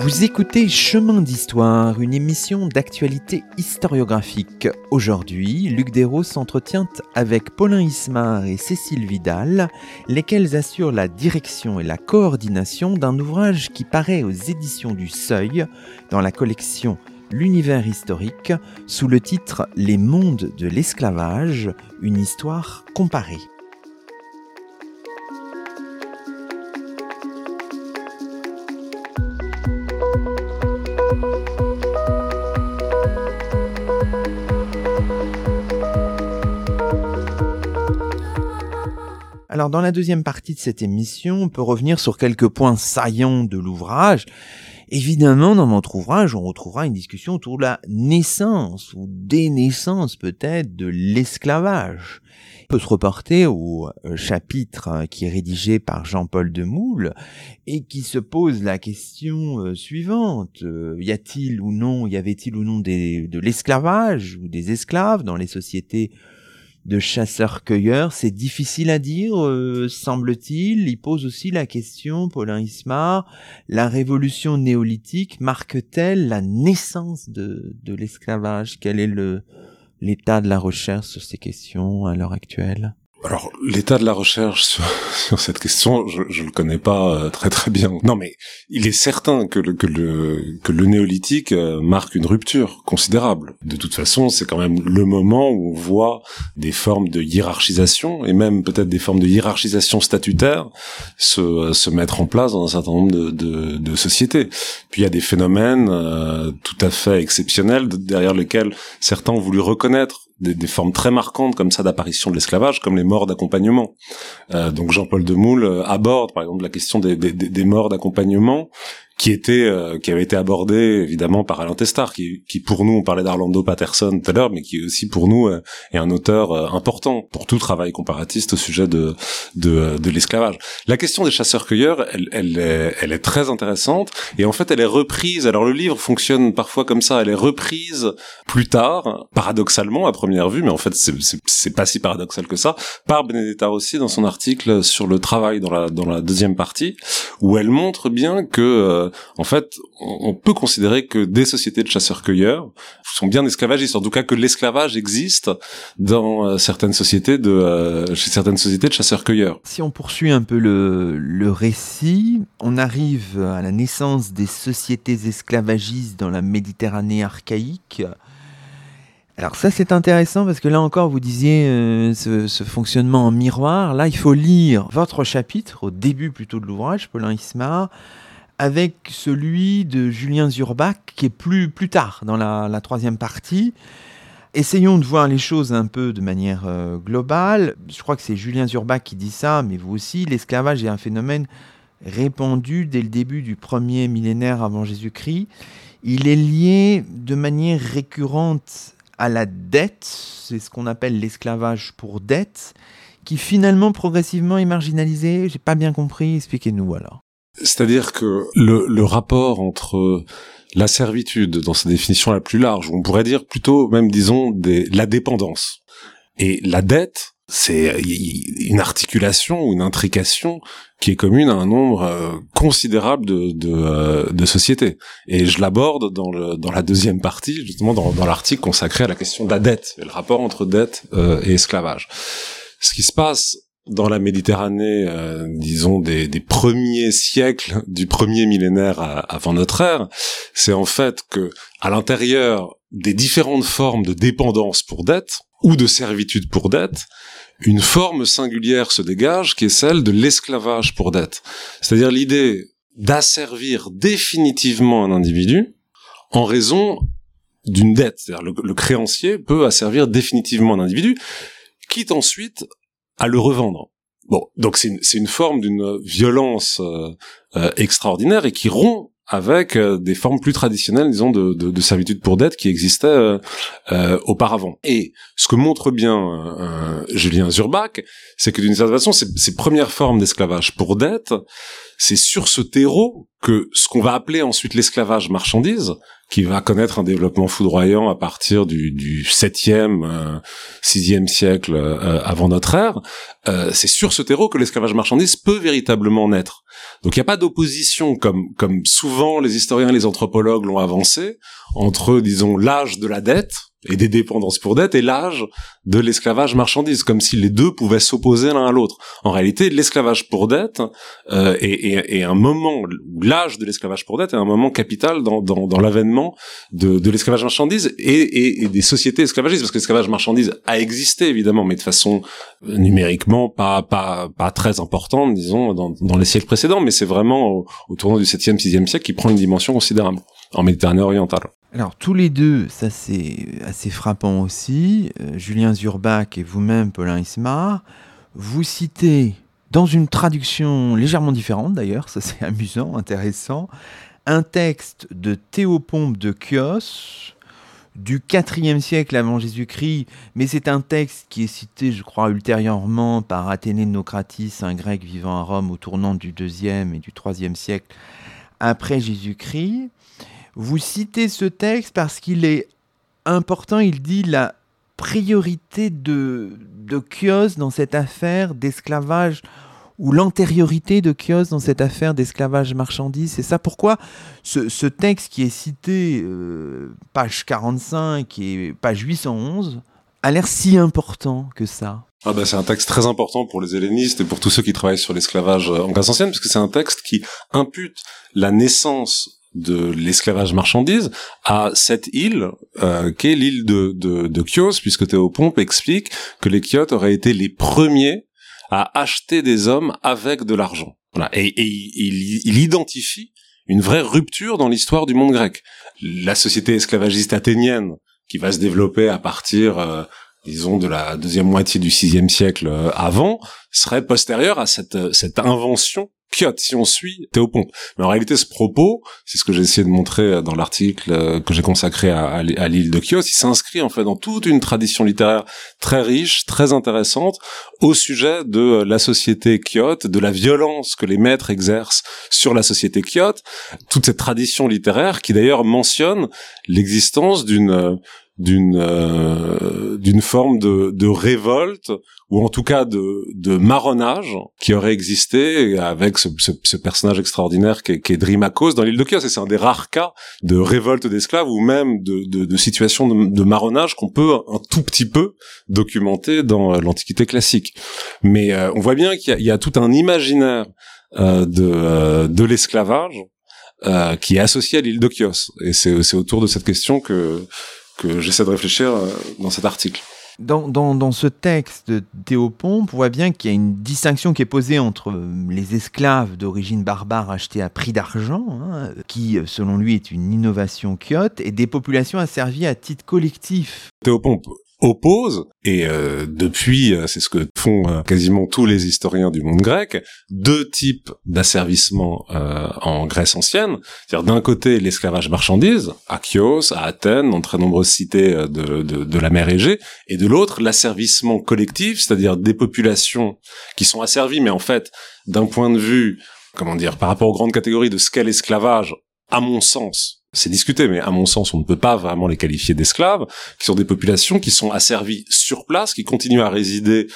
Vous écoutez Chemin d'Histoire, une émission d'actualité historiographique. Aujourd'hui, Luc Dérault s'entretient avec Paulin Ismar et Cécile Vidal, lesquels assurent la direction et la coordination d'un ouvrage qui paraît aux éditions du Seuil dans la collection L'univers historique sous le titre Les mondes de l'esclavage, une histoire comparée. Alors dans la deuxième partie de cette émission, on peut revenir sur quelques points saillants de l'ouvrage. Évidemment, dans votre ouvrage, on retrouvera une discussion autour de la naissance ou dénaissance peut-être de l'esclavage. On peut se reporter au euh, chapitre euh, qui est rédigé par Jean-Paul Demoule et qui se pose la question euh, suivante. Y a-t-il ou non, y avait-il ou non de l'esclavage ou des esclaves dans les sociétés de chasseurs-cueilleurs. C'est difficile à dire, euh, semble-t-il. Il pose aussi la question, Paulin Ismar, la révolution néolithique marque-t-elle la naissance de, de l'esclavage? Quel est le l'état de la recherche sur ces questions à l'heure actuelle? Alors l'état de la recherche sur, cette question, je, je le connais pas euh, très très bien. Non, mais il est certain que le que le que le néolithique euh, marque une rupture considérable. De toute façon, c'est quand même le moment où on voit des formes de hiérarchisation et même peut-être des formes de hiérarchisation statutaire se euh, se mettre en place dans un certain nombre de de, de sociétés. Puis il y a des phénomènes tout à fait exceptionnels derrière lesquels certains ont voulu reconnaître des, des, formes très marquantes comme ça d'apparition de l'esclavage, comme les morts d'accompagnement. Euh, donc Jean-Paul Demoule euh, aborde par exemple la question des, des, des morts d'accompagnement qui était euh, qui avait été abordé évidemment par Alain Testard qui, qui pour nous on parlait d'Arlando Patterson tout à l'heure mais qui aussi pour nous euh, est un auteur euh, important pour tout travail comparatiste au sujet de de, de l'esclavage. La question des chasseurs-cueilleurs elle, elle est, elle est très intéressante et en fait elle est reprise alors le livre fonctionne parfois comme ça elle est reprise plus tard paradoxalement à première vue mais en fait c'est pas si paradoxal que ça par Benedetta Rossi dans son article sur le travail dans la dans la deuxième partie où elle montre bien que en fait, on, peut considérer que des sociétés de chasseurs-cueilleurs sont bien esclavagistes, en tout cas que l'esclavage existe dans euh, certaines sociétés de euh, chez certaines sociétés de chasseurs-cueilleurs. Si on poursuit un peu le, récit, on arrive à la naissance des sociétés esclavagistes dans la Méditerranée archaïque. Alors ça c'est intéressant parce que là encore vous disiez euh, ce, ce, fonctionnement en miroir. Là il faut lire votre chapitre au début plutôt de l'ouvrage, Paulin Ismar, avec celui de Julien Zurbach, qui est plus, plus tard dans la, troisième partie. Essayons de voir les choses un peu de manière euh, globale. Je crois que c'est Julien Zurbach qui dit ça, mais vous aussi, l'esclavage est un phénomène répandu dès le début du premier millénaire avant Jésus-Christ. Il est lié de manière récurrente à la dette, c'est ce qu'on appelle l'esclavage pour dette, qui finalement progressivement est marginalisé. J'ai pas bien compris, expliquez-nous alors. C'est-à-dire que le, le, rapport entre la servitude, dans sa définition la plus large, on pourrait dire plutôt même, disons, des, la dépendance, et la dette, c'est une articulation ou une intrication qui est commune à un nombre euh, considérable de, de, euh, de, sociétés. Et je l'aborde dans, dans la deuxième partie, justement dans, dans l'article consacré à la question de la dette, et le rapport entre dette euh, et esclavage. Ce qui se passe dans la Méditerranée, euh, disons des, des, premiers siècles du premier millénaire avant notre ère, c'est en fait que à l'intérieur des différentes formes de dépendance pour dette ou de servitude pour dette, une forme singulière se dégage qui est celle de l'esclavage pour dette. C'est-à-dire l'idée d'asservir définitivement un individu en raison d'une dette. C'est-à-dire le, le créancier peut asservir définitivement un individu, quitte ensuite à le revendre. Bon, donc c'est une, une, forme d'une violence euh, euh, extraordinaire et qui rompt avec euh, des formes plus traditionnelles, disons, de, de, de servitude pour dette qui existaient auparavant. Et ce que montre bien Julien Zurbach, c'est que d'une certaine façon, ces, ces premières formes d'esclavage pour dette, c'est sur ce terreau que ce qu'on va appeler ensuite l'esclavage marchandise, qui va connaître un développement foudroyant à partir du, du 7e, 6e siècle euh, avant notre ère, euh, c'est sur ce terreau que l'esclavage marchandise peut véritablement naître. Donc il n'y a pas d'opposition, comme, comme souvent les historiens et les anthropologues l'ont avancé, entre, disons, l'âge de la dette, et des dépendances pour dette et l'âge de l'esclavage marchandise, comme si les deux pouvaient s'opposer l'un à l'autre. En réalité, l'esclavage pour dette euh, est, est, un moment, l'âge de l'esclavage pour dette est un moment capital dans, dans, dans l'avènement de, de l'esclavage marchandise et, et, des sociétés esclavagistes, parce que l'esclavage marchandise a existé évidemment, mais de façon euh, pas pas très importante, disons, dans, dans les siècles précédents, mais c'est vraiment au, au tournant du 7e, 6e siècle qui prend une dimension considérable en Méditerranée orientale. Alors tous les deux, ça c'est assez frappant aussi, euh, Julien Zurbach et vous-même, Paulin Ismar, vous citez dans une traduction légèrement différente d'ailleurs, ça c'est amusant, intéressant, un texte de Théopompe de Chios du IVe siècle avant Jésus-Christ, mais c'est un texte qui est cité, je crois, ultérieurement par Athénée Nocratis, un grec vivant à Rome au tournant du IIe et du IIIe siècle après Jésus-Christ. Vous citez ce texte parce qu'il est important, il dit la priorité de, de Chios dans cette affaire d'esclavage ou l'antériorité de Chios dans cette affaire d'esclavage marchandise. C'est ça pourquoi ce, texte qui est cité, euh, page 45 et page 811, a l'air si important que ça. Ah bah c'est un texte très important pour les hellénistes et pour tous ceux qui travaillent sur l'esclavage en Grèce ancienne, parce que c'est un texte qui impute la naissance de l'esclavage marchandise à cette île euh, qu'est l'île de, de, de Chios, puisque Théopompe explique que les Chiotes auraient été les premiers à acheter des hommes avec de l'argent. Voilà. Et, il, identifie une vraie rupture dans l'histoire du monde grec. La société esclavagiste athénienne, qui va se développer à partir, euh, disons, de la deuxième moitié du sixième siècle euh, avant, serait postérieure à cette, cette invention si on suit Théopompe. Mais en réalité, ce propos, c'est ce que j'ai essayé de montrer euh, dans l'article euh, que j'ai consacré à, l'île de Chios, il s'inscrit en fait dans toute une tradition littéraire très riche, très intéressante, au sujet de euh, la société chiote, de la violence que les maîtres exercent sur la société chiote, toute cette tradition littéraire qui d'ailleurs mentionne l'existence d'une d'une euh, d'une forme de, de révolte ou en tout cas de, de marronnage qui aurait existé avec ce, ce, ce personnage extraordinaire qui est, qui est Drimakos dans l'île de Chios et c'est un des rares cas de révolte d'esclaves ou même de, de, de situation de, de marronnage qu'on peut un tout petit peu documenter dans l'Antiquité classique. Mais euh, on voit bien qu'il y, y, a tout un imaginaire euh, de, euh, de l'esclavage euh, qui est associé à l'île de Chios et c'est autour de cette question que que j'essaie de réfléchir euh, dans cet article. Dans, dans, dans, ce texte de Théopompe, on voit bien qu'il y a une distinction qui est posée entre euh, les esclaves d'origine barbare achetés à prix d'argent, hein, qui euh, selon lui est une innovation quiote, et des populations asservies à titre collectif. Théopompe oppose, et euh, depuis, euh, c'est ce que font euh, quasiment tous les historiens du monde grec, deux types d'asservissement en Grèce ancienne. C'est-à-dire d'un côté l'esclavage marchandise, à Chios, à Athènes, dans très nombreuses cités de, de, de la mer Égée, et de l'autre l'asservissement collectif, c'est-à-dire des populations qui sont asservies, mais en fait, d'un point de vue, comment dire, par rapport aux grandes catégories de ce qu'est l'esclavage, à mon sens, c'est discuté, mais à mon sens, on ne peut pas vraiment les qualifier d'esclaves, qui sont des populations qui sont asservies sur place, qui continuent à résider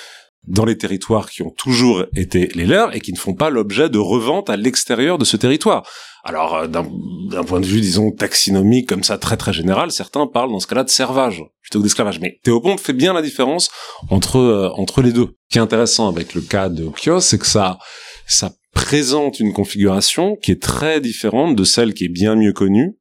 dans les territoires qui ont toujours été les leurs et qui ne font pas l'objet de revente à l'extérieur de ce territoire. Alors, euh, d'un point de vue, disons, taxinomique, comme ça, très très général, certains parlent dans ce cas-là de servage plutôt que d'esclavage. Mais Théopompe fait bien la différence entre euh, entre les deux. Ce qui est intéressant avec le cas de Chios, c'est que ça ça présente une configuration qui est très différente de celle qui est bien mieux connue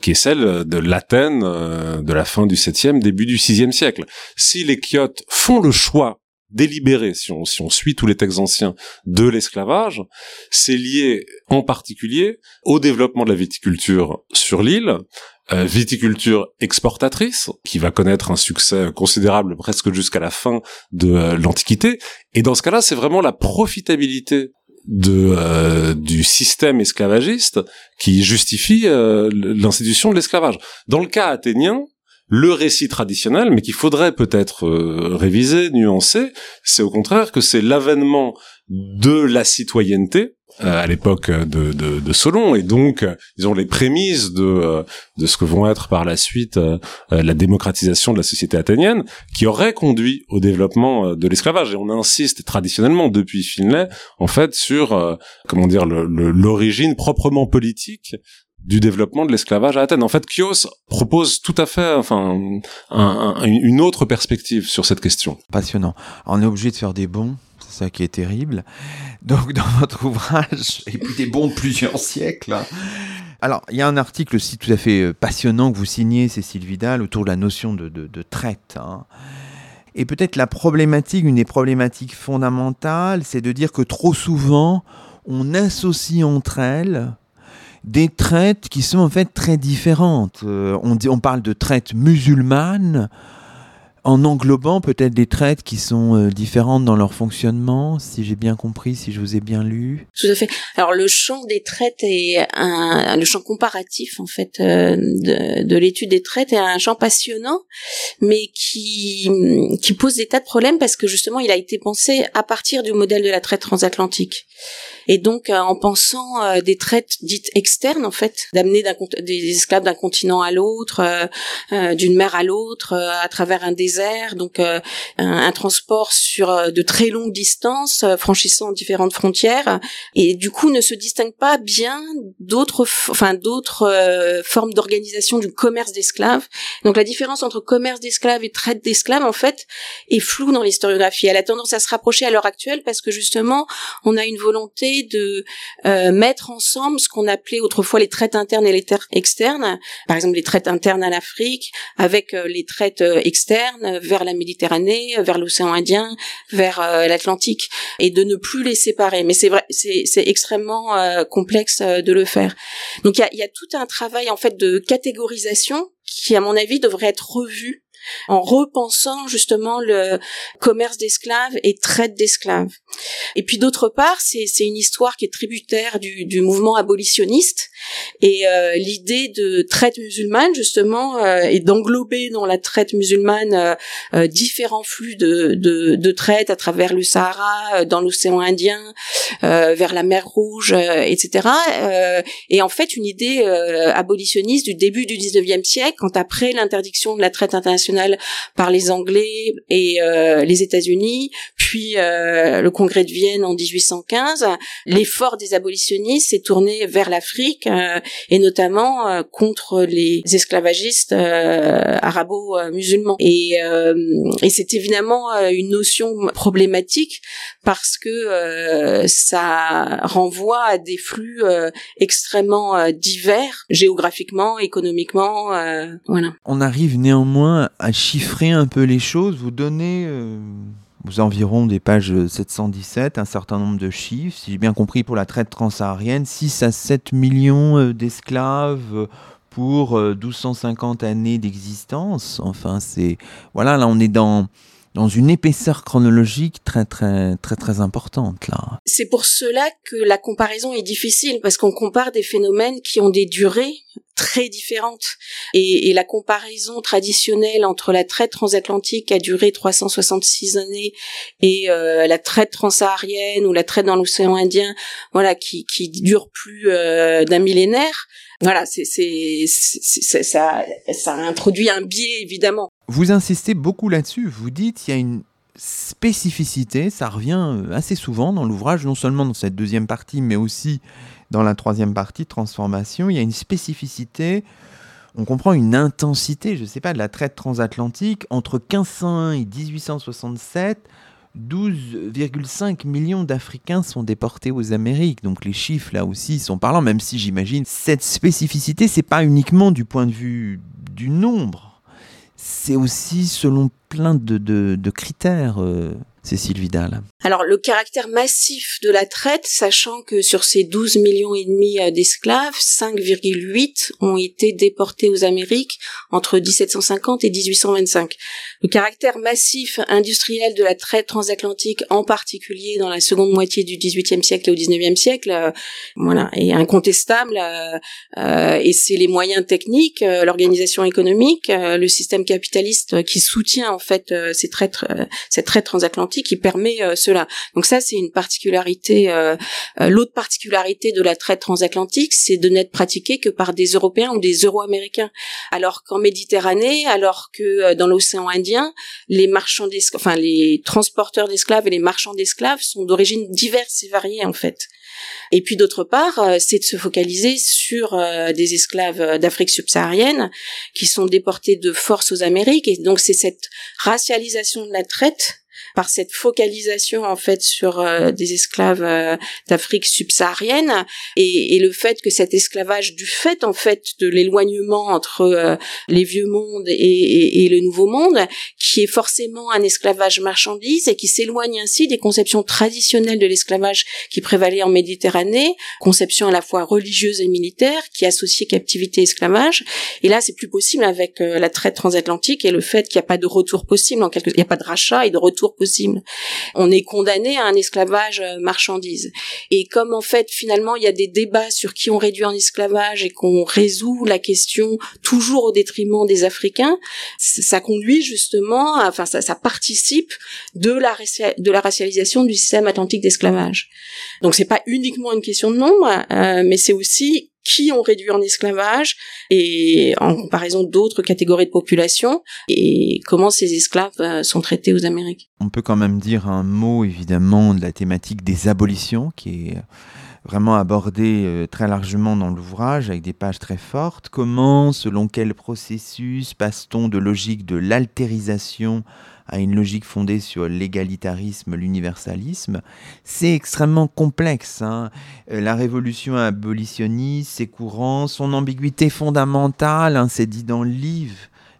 qui est celle de l'Athènes euh, de la fin du 7e, début du 6e siècle. Si les Chiotes font le choix délibéré, si on, si on suit tous les textes anciens, de l'esclavage, c'est lié en particulier au développement de la viticulture sur l'île, euh, viticulture exportatrice, qui va connaître un succès considérable presque jusqu'à la fin de euh, l'Antiquité. Et dans ce cas-là, c'est vraiment la profitabilité de euh, du système esclavagiste qui justifie euh, l'institution de l'esclavage. Dans le cas athénien, le récit traditionnel, mais qu'il faudrait peut-être euh, réviser, nuancer, c'est au contraire que c'est l'avènement de la citoyenneté à l'époque de, de, de, Solon et donc ils ont les prémices de euh, de ce que vont être par la suite euh, la démocratisation de la société athénienne qui aurait conduit au développement de l'esclavage et on insiste traditionnellement depuis Finlay en fait sur comment dire l'origine proprement politique du développement de l'esclavage à Athènes. En fait, Chios propose tout à fait, enfin, une autre perspective sur cette question. Passionnant. On est obligé de faire des bons ça qui est terrible. Donc dans votre ouvrage, et puis des bons de plusieurs siècles. Hein. Alors, il y a un article aussi tout à fait euh, passionnant que vous signez, Cécile Vidal, autour de la notion de, traite. Hein. Et peut-être la problématique, une des problématiques fondamentales, c'est de dire que trop souvent, on associe entre elles des traites qui sont en fait très différentes. Euh, on, dit, on parle de traite musulmane, en englobant peut-être des traites qui sont euh, différentes dans leur fonctionnement, si j'ai bien compris, si je vous ai bien lu? Tout à fait. Alors le champ des traites est un, le champ comparatif en fait euh, de, de l'étude des traites est un champ passionnant, mais qui qui pose des tas de problèmes parce que justement il a été pensé à partir du modèle de la traite transatlantique. Et donc, euh, en pensant euh, des traites dites externes, en fait, d'amener des esclaves d'un continent à l'autre, euh, d'une mer à l'autre, à travers un désert, donc un, un, transport sur de très longues distances, franchissant différentes frontières, et du coup ne se distingue pas bien d'autres, enfin d'autres formes d'organisation du commerce d'esclaves. Donc la différence entre commerce d'esclaves et traite d'esclaves, en fait, est floue dans l'historiographie. Elle a tendance à se rapprocher à l'heure actuelle parce que justement, on a une volonté de euh, mettre ensemble ce qu'on appelait autrefois les traites internes et les traites externes. Par exemple, les traites internes à l'Afrique avec euh, les traites euh, externes vers la Méditerranée, vers l'océan Indien, vers l'Atlantique, et de ne plus les séparer. Mais c'est vrai, c'est extrêmement complexe de le faire. Donc il y a, y a tout un travail en fait de catégorisation qui, à mon avis, devrait être revu en repensant justement le commerce d'esclaves et traite d'esclaves. Et puis d'autre part, c'est une histoire qui est tributaire du, mouvement abolitionniste et euh, l'idée de traite musulmane justement euh, et d'englober dans la traite musulmane euh, différents flux de, de, traite à travers le Sahara, dans l'océan Indien, vers la mer Rouge, etc. et en fait une idée abolitionniste du début du 19e siècle, quand après l'interdiction de la traite internationale par les Anglais et les États-Unis, puis le Congrès de Vienne en 1815, l'effort des abolitionnistes s'est tourné vers l'Afrique euh, et notamment euh, contre les esclavagistes euh, arabo-musulmans. Et, c'est évidemment une notion problématique parce que ça renvoie à des flux extrêmement divers géographiquement, économiquement. voilà. On arrive néanmoins chiffrer un peu les choses. Vous donnez aux environs des pages 717, un certain nombre de chiffres, si j'ai bien compris, pour la traite transsaharienne, 6 à 7 millions euh, d'esclaves euh, pour 1250 euh, années d'existence. Enfin, c'est. Voilà, là, on est dans dans une épaisseur chronologique très très très très importante là. C'est pour cela que la comparaison est difficile parce qu'on compare des phénomènes qui ont des durées très différentes et, et, la comparaison traditionnelle entre la traite transatlantique qui a duré 366 années et euh, la traite transsaharienne ou la traite dans l'océan Indien voilà qui qui dure plus euh, d'un millénaire voilà c'est ça ça introduit un biais évidemment vous insistez beaucoup là-dessus. Vous dites qu'il y a une spécificité, ça revient euh, assez souvent dans l'ouvrage, non seulement dans cette deuxième partie, mais aussi dans la troisième partie, transformation. Il y a une spécificité, on comprend une intensité, je ne sais pas, de la traite transatlantique entre 1501 et 1867. 12,5 millions d'Africains sont déportés aux Amériques. Donc les chiffres là aussi sont parlants, même si j'imagine cette spécificité, c'est pas uniquement du point de vue du nombre c'est aussi selon plein de, de, critères. Euh, Vidal Alors le caractère massif de la traite, sachant que sur ces 12 millions et demi euh, d'esclaves, 5,8 ont été déportés aux Amériques entre 1750 et 1825. Le caractère massif industriel de la traite transatlantique, en particulier dans la seconde moitié du XVIIIe siècle et au XIXe siècle, euh, voilà, est incontestable. Euh, et c'est les moyens techniques, l'organisation économique, le système capitaliste qui soutient en fait ces traites, cette traite transatlantique qui permet euh, cela. Donc ça, c'est une particularité. Euh, euh, l'autre particularité de la traite transatlantique, c'est de n'être pratiquée que par des Européens ou des Euro-Américains, alors qu'en Méditerranée, alors que dans l'océan Indien, les marchands d'esclaves, enfin les transporteurs d'esclaves et les marchands d'esclaves sont d'origine diverses et variées en fait. Et puis d'autre part, c'est de se focaliser sur des esclaves d'Afrique subsaharienne qui sont déportés de force aux Amériques. Et donc c'est cette racialisation de la traite par cette focalisation en fait sur euh, des esclaves euh, d'Afrique subsaharienne. Et, et, le fait que cet esclavage du fait en fait de l'éloignement entre euh, les vieux mondes et, et, et, le nouveau monde qui est forcément un esclavage marchandise et qui s'éloigne ainsi des conceptions traditionnelles de l'esclavage qui prévalait en Méditerranée conception à la fois religieuse et militaire qui associait captivité et esclavage. Et là c'est plus possible avec la traite transatlantique et le fait qu'il n'y a pas de retour possible en quelque il n'y a pas de rachat et de retour possible. On est condamné à un esclavage euh, marchandise. Et comme en fait finalement il y a des débats sur qui on réduit en esclavage et qu'on résout la question toujours au détriment des Africains, ça conduit justement, enfin ça, ça participe de la de la racialisation du système atlantique d'esclavage. Donc c'est pas uniquement une question de nombre, euh, mais c'est aussi qui ont réduit en esclavage et en comparaison d'autres catégories de population et comment ces esclaves euh, sont traités aux Amériques. On peut quand même dire un mot évidemment de la thématique des abolitions qui est vraiment abordée euh, très largement dans l'ouvrage avec des pages très fortes. Comment, selon quel processus passe-t-on de logique de l'altérisation à une logique fondée sur l'égalitarisme, l'universalisme, c'est extrêmement complexe. Hein. Euh, la révolution abolitionniste, ses courants, son ambiguïté fondamentale, hein, c'est dit dans le livre,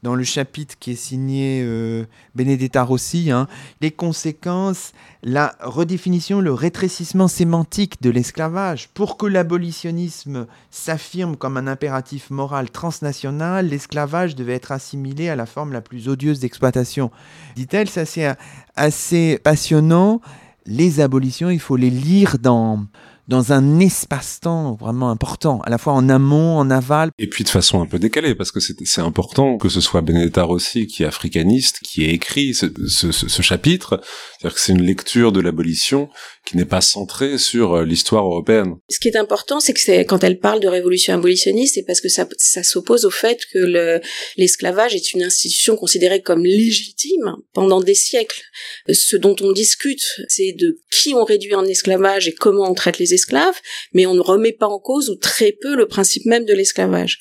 dans le chapitre qui est signé euh, Benedetta Rossi, hein, les conséquences, la redéfinition, le rétrécissement sémantique de l'esclavage. Pour que l'abolitionnisme s'affirme comme un impératif moral transnational, l'esclavage devait être assimilé à la forme la plus odieuse d'exploitation. Dit-elle, ça c'est assez passionnant. Les abolitions, il faut les lire dans dans un espace-temps vraiment important, à la fois en amont, en aval. Et puis de façon un peu décalée, parce que c'est important que ce soit Benedetta Rossi, qui est africaniste, qui ait écrit ce, ce, ce chapitre. C'est-à-dire que c'est une lecture de l'abolition qui n'est pas centrée sur euh, l'histoire européenne. Ce qui est important, c'est que quand elle parle de révolution abolitionniste, c'est parce que ça, ça s'oppose au fait que le, l'esclavage est une institution considérée comme légitime pendant des siècles. Ce dont on discute, c'est de qui on réduit en esclavage et comment on traite les mais on ne remet pas en cause ou très peu le principe même de l'esclavage.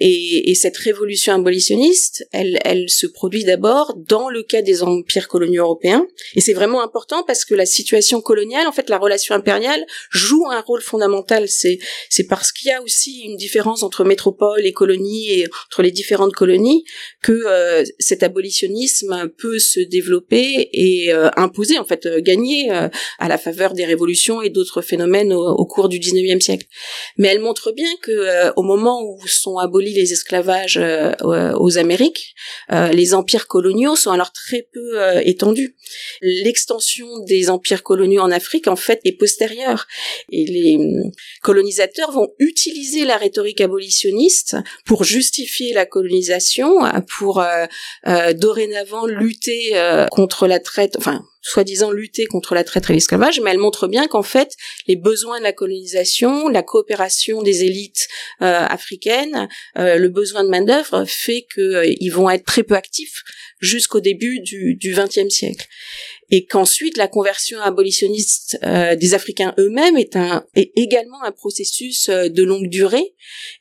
Et, et cette révolution abolitionniste, elle, se produit d'abord dans le cas des empires coloniaux européens, et c'est vraiment important parce que la situation coloniale, en fait, la relation impériale joue un rôle fondamental. C'est c'est parce qu'il y a aussi une différence entre métropole et colonie et entre les différentes colonies que euh, cet abolitionnisme peut se développer et euh, imposer, en fait, euh, gagner à la faveur des révolutions et d'autres phénomènes au, cours du 19e siècle. Mais elle montre bien que euh, au moment où sont abolis les esclavages euh, aux Amériques, euh, les empires coloniaux sont alors très peu étendus. L'extension des empires coloniaux en Afrique en fait est postérieure et les hum, colonisateurs vont utiliser la rhétorique abolitionniste pour justifier la colonisation, pour dorénavant lutter contre la traite, enfin soi-disant lutter contre la traite et l'esclavage, mais elle montre bien qu'en fait, les besoins de la colonisation, la coopération des élites euh, africaines, euh, le besoin de main-d'œuvre fait qu'ils vont être très peu actifs jusqu'au début du XXe siècle et qu'ensuite la conversion abolitionniste euh, des Africains eux-mêmes est, est également un processus euh, de longue durée,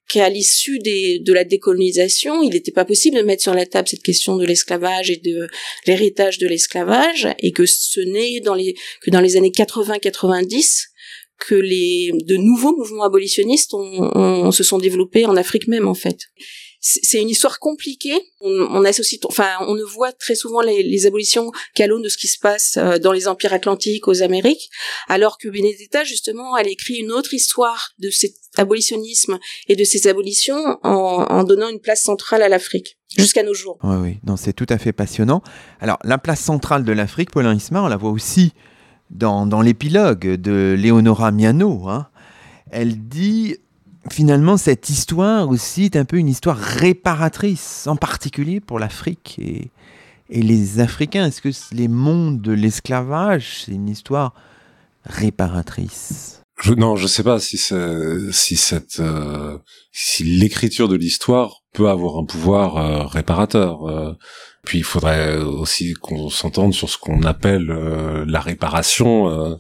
qu'à l'issue de la décolonisation, il n'était pas possible de mettre sur la table cette question de l'esclavage et de l'héritage de l'esclavage, et que ce n'est que dans les années 80-90 que les de nouveaux mouvements abolitionnistes ont, se sont développés en Afrique même en fait c'est une histoire compliquée. On, associe, enfin, on ne voit très souvent les, abolitions qu'à l'aune de ce qui se passe euh, dans les empires atlantiques aux Amériques, alors que Benedetta justement, elle écrit une autre histoire de cet abolitionnisme et de ces abolitions en, donnant une place centrale à l'Afrique jusqu'à nos jours. Oui, oui, non, c'est tout à fait passionnant. Alors, la place centrale de l'Afrique, Paulin Ismar, on la voit aussi dans, dans l'épilogue de Leonora Miano. Hein. Elle dit finalement, cette histoire aussi est un peu une histoire réparatrice, en particulier pour l'Afrique et, et, les Africains. Est-ce que les mondes de l'esclavage, c'est une histoire réparatrice? Je, Non, je sais pas si, si cette, euh, si l'écriture de l'histoire peut avoir un pouvoir euh, réparateur. Euh. puis il faudrait aussi qu'on s'entende sur ce qu'on appelle la réparation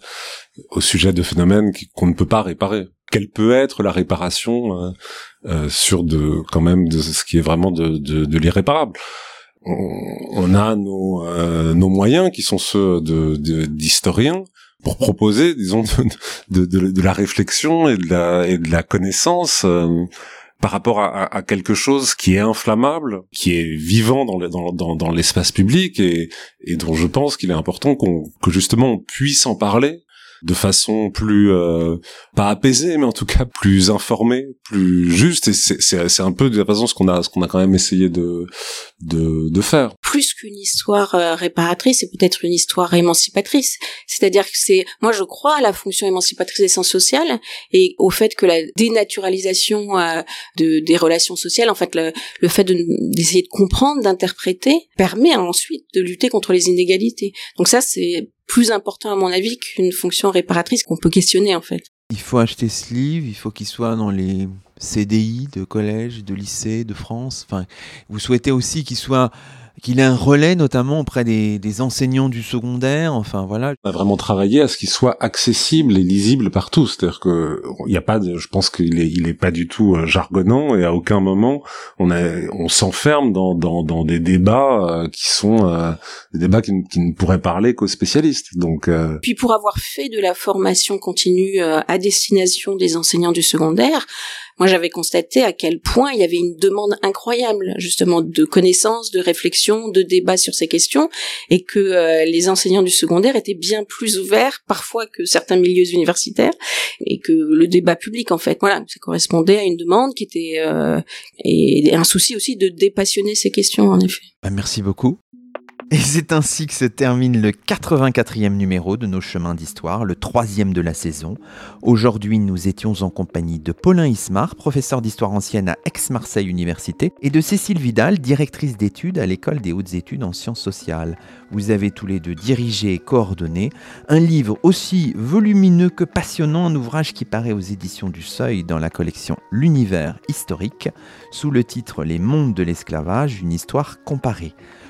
au sujet de phénomènes qu'on ne peut pas réparer quelle peut être la réparation euh, euh, sur de quand même de ce qui est vraiment de, de, de l'irréparable? On, a nos, euh, nos moyens qui sont ceux de d'historiens pour proposer, disons, de, de, de, la réflexion et de la, et de la connaissance euh, par rapport à, à, quelque chose qui est inflammable, qui est vivant dans, dans, dans, dans l'espace public et, et dont je pense qu'il est important qu'on que justement on puisse en parler de façon plus euh, pas apaisée mais en tout cas plus informée plus juste. Et c'est un peu de la façon ce qu'on a ce qu'on a quand même essayé de de, de faire. Plus qu'une histoire euh, réparatrice c'est peut-être une histoire émancipatrice. C'est-à-dire que c'est moi je crois à la fonction émancipatrice des sciences sociales et au fait que la dénaturalisation euh, de des relations sociales en fait le, le fait d'essayer de, de comprendre d'interpréter permet ensuite de lutter contre les inégalités. Donc ça c'est plus important à mon avis qu'une fonction réparatrice qu'on peut questionner en fait. Il faut acheter ce livre, il faut qu'il soit dans les CDI de collège, de lycée, de France. Enfin, vous souhaitez aussi qu'il soit qu'il ait un relais notamment auprès des, des, enseignants du secondaire. Enfin voilà. On a vraiment travaillé à ce qu'il soit accessible et lisible partout. C'est-à-dire que il n'y a pas de, je pense qu'il est, il est pas du tout euh, jargonnant et à aucun moment on a, on s'enferme dans, dans, dans des débats euh, qui sont euh, des débats qui, qui, ne pourraient parler qu'aux spécialistes. Donc. Puis pour avoir fait de la formation continue à destination des enseignants du secondaire moi j'avais constaté à quel point il y avait une demande incroyable justement de connaissances, de réflexion, de débat sur ces questions, et que euh, les enseignants du secondaire étaient bien plus ouverts parfois que certains milieux universitaires, et que le débat public en fait, voilà, ça correspondait à une demande qui était euh, et un souci aussi de dépassionner ces questions en effet. Bah, merci beaucoup. Et c'est ainsi que se termine le 84e numéro de nos chemins d'histoire, le troisième de la saison. Aujourd'hui, nous étions en compagnie de Paulin Ismar, professeur d'histoire ancienne à Aix-Marseille Université, et de Cécile Vidal, directrice d'études à l'école des hautes études en sciences sociales. Vous avez tous les deux dirigé et coordonné un livre aussi volumineux que passionnant, un ouvrage qui paraît aux éditions du Seuil dans la collection L'univers historique, sous le titre Les mondes de l'esclavage, une histoire comparée.